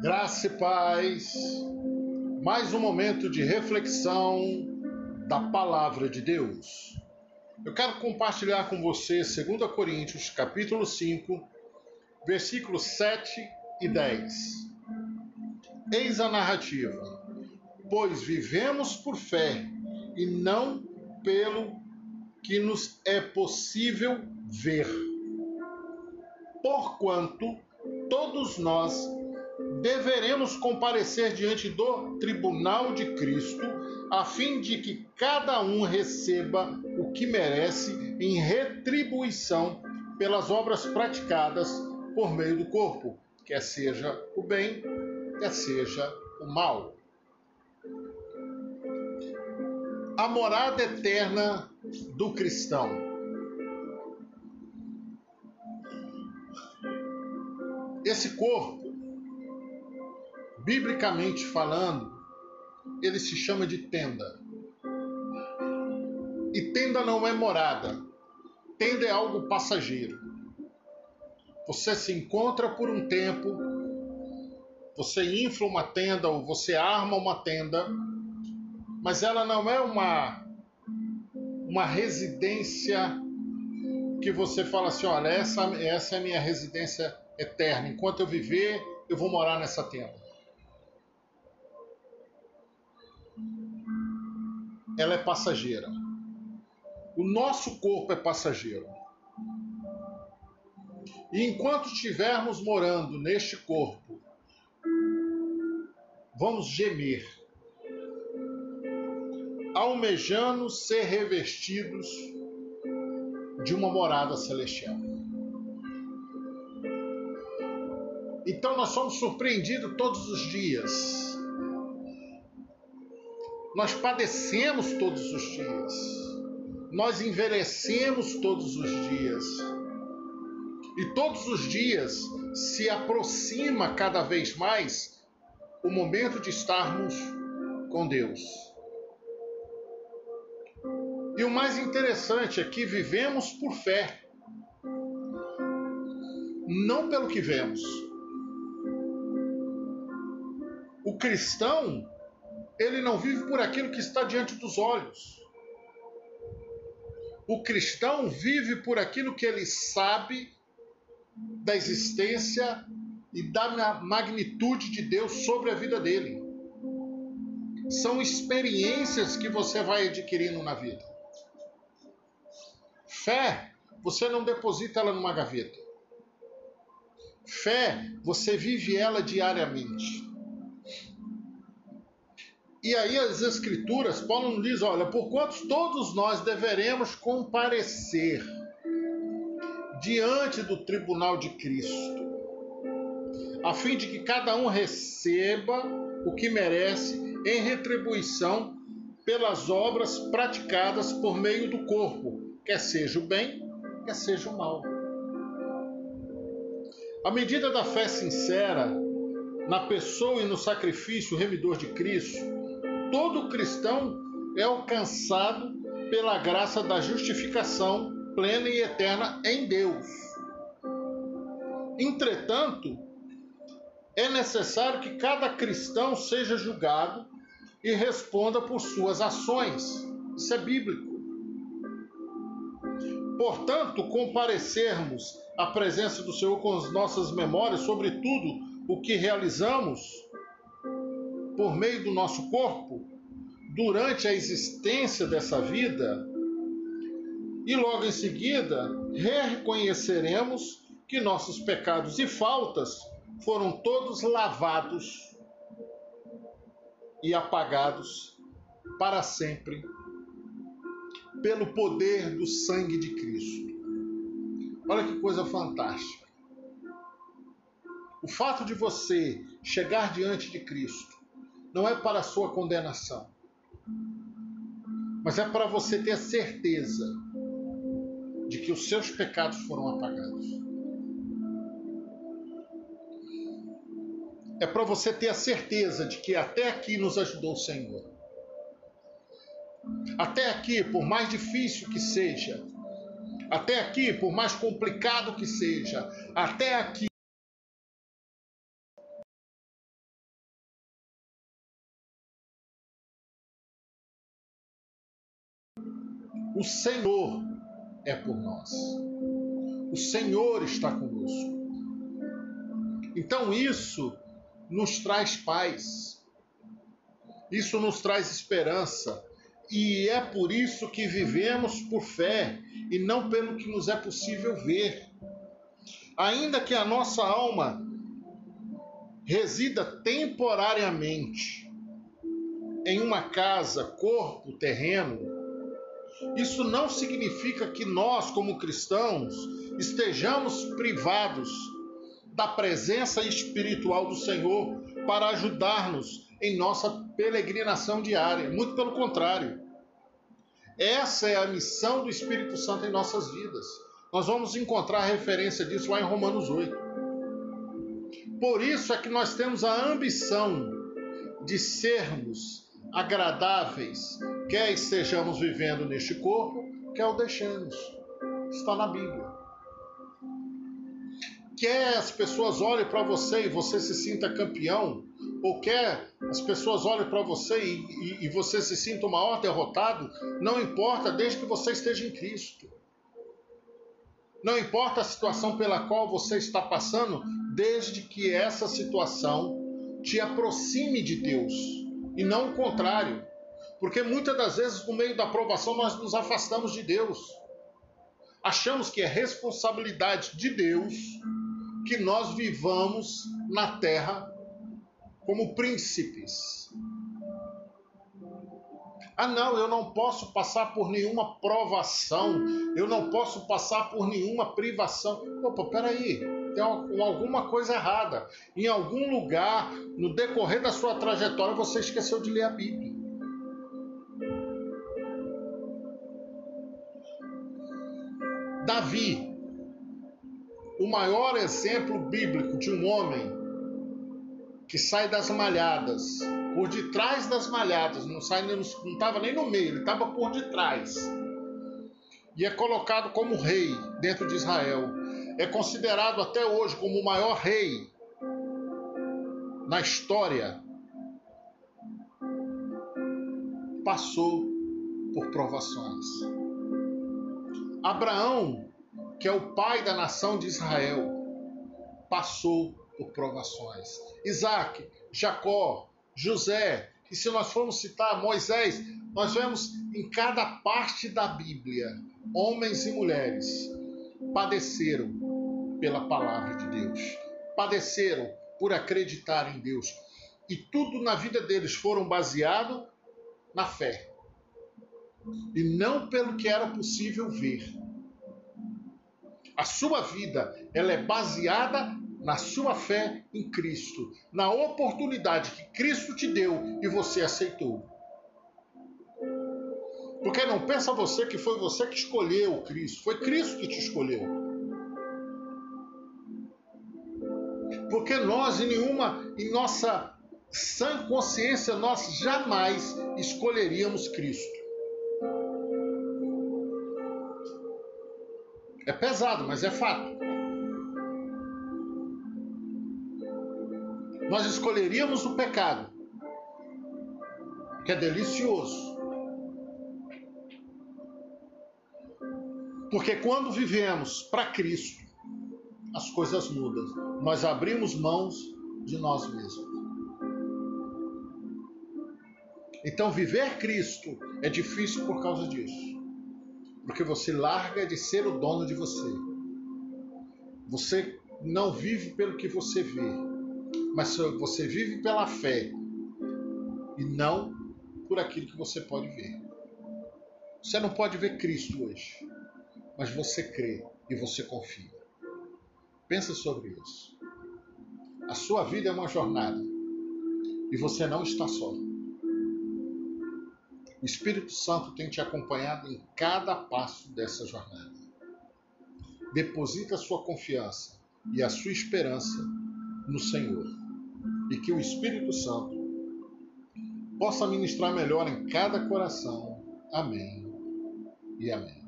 Graça e paz. Mais um momento de reflexão da palavra de Deus. Eu quero compartilhar com você 2 Coríntios, capítulo 5, versículos 7 e 10. Eis a narrativa. Pois vivemos por fé e não pelo que nos é possível ver. Porquanto todos nós deveremos comparecer diante do tribunal de Cristo, a fim de que cada um receba o que merece em retribuição pelas obras praticadas por meio do corpo, quer seja o bem, quer seja o mal. A morada eterna do cristão. Esse corpo biblicamente falando, ele se chama de tenda. E tenda não é morada. Tenda é algo passageiro. Você se encontra por um tempo, você infla uma tenda ou você arma uma tenda, mas ela não é uma uma residência que você fala assim, olha, essa, essa é a minha residência eterna. Enquanto eu viver, eu vou morar nessa tenda. Ela é passageira. O nosso corpo é passageiro. E enquanto estivermos morando neste corpo, vamos gemer, almejando ser revestidos de uma morada celestial. Então nós somos surpreendidos todos os dias nós padecemos todos os dias. Nós envelhecemos todos os dias. E todos os dias se aproxima cada vez mais o momento de estarmos com Deus. E o mais interessante é que vivemos por fé, não pelo que vemos. O cristão ele não vive por aquilo que está diante dos olhos. O cristão vive por aquilo que ele sabe da existência e da magnitude de Deus sobre a vida dele. São experiências que você vai adquirindo na vida. Fé, você não deposita ela numa gaveta. Fé, você vive ela diariamente. E aí as escrituras, Paulo nos diz, olha, por quantos todos nós deveremos comparecer diante do tribunal de Cristo, a fim de que cada um receba o que merece em retribuição pelas obras praticadas por meio do corpo, quer seja o bem, quer seja o mal. A medida da fé sincera na pessoa e no sacrifício remidor de Cristo todo cristão é alcançado pela graça da justificação plena e eterna em Deus. Entretanto, é necessário que cada cristão seja julgado e responda por suas ações. Isso é bíblico. Portanto, comparecermos à presença do Senhor com as nossas memórias sobre tudo o que realizamos por meio do nosso corpo durante a existência dessa vida, e logo em seguida reconheceremos que nossos pecados e faltas foram todos lavados e apagados para sempre pelo poder do sangue de Cristo. Olha que coisa fantástica. O fato de você chegar diante de Cristo não é para a sua condenação, mas é para você ter a certeza de que os seus pecados foram apagados. É para você ter a certeza de que até aqui nos ajudou o Senhor. Até aqui, por mais difícil que seja, até aqui, por mais complicado que seja, até aqui O Senhor é por nós. O Senhor está conosco. Então isso nos traz paz. Isso nos traz esperança. E é por isso que vivemos por fé e não pelo que nos é possível ver. Ainda que a nossa alma resida temporariamente em uma casa, corpo, terreno, isso não significa que nós, como cristãos, estejamos privados da presença espiritual do Senhor para ajudar-nos em nossa peregrinação diária. Muito pelo contrário. Essa é a missão do Espírito Santo em nossas vidas. Nós vamos encontrar referência disso lá em Romanos 8. Por isso é que nós temos a ambição de sermos agradáveis, quer estejamos vivendo neste corpo, quer o deixemos. Está na Bíblia. Quer as pessoas olhem para você e você se sinta campeão, ou quer as pessoas olhem para você e, e, e você se sinta o maior derrotado, não importa, desde que você esteja em Cristo. Não importa a situação pela qual você está passando, desde que essa situação te aproxime de Deus e não o contrário. Porque muitas das vezes, no meio da aprovação, nós nos afastamos de Deus. Achamos que é responsabilidade de Deus que nós vivamos na terra como príncipes. Ah, não, eu não posso passar por nenhuma provação, eu não posso passar por nenhuma privação. Opa, peraí, tem alguma coisa errada. Em algum lugar, no decorrer da sua trajetória, você esqueceu de ler a Bíblia. Davi, o maior exemplo bíblico de um homem que sai das malhadas, por detrás das malhadas, não sai não estava nem no meio, ele estava por detrás. E é colocado como rei dentro de Israel. É considerado até hoje como o maior rei na história. Passou por provações. Abraão, que é o pai da nação de Israel, passou por provações. Isaac, Jacó, José, e se nós formos citar Moisés, nós vemos em cada parte da Bíblia, homens e mulheres padeceram pela palavra de Deus, padeceram por acreditar em Deus. E tudo na vida deles foram baseado na fé. E não pelo que era possível ver. A sua vida, ela é baseada na sua fé em Cristo, na oportunidade que Cristo te deu e você aceitou. Porque não pensa você que foi você que escolheu Cristo, foi Cristo que te escolheu. Porque nós, em nenhuma, em nossa sã consciência, nós jamais escolheríamos Cristo. É pesado, mas é fato. nós escolheríamos o pecado, que é delicioso. Porque quando vivemos para Cristo, as coisas mudam. Nós abrimos mãos de nós mesmos. Então, viver Cristo é difícil por causa disso. Porque você larga de ser o dono de você. Você não vive pelo que você vê mas você vive pela fé e não por aquilo que você pode ver. Você não pode ver Cristo hoje, mas você crê e você confia. Pensa sobre isso. A sua vida é uma jornada e você não está só. O Espírito Santo tem te acompanhado em cada passo dessa jornada. Deposita a sua confiança e a sua esperança no Senhor. E que o Espírito Santo possa ministrar melhor em cada coração. Amém e amém.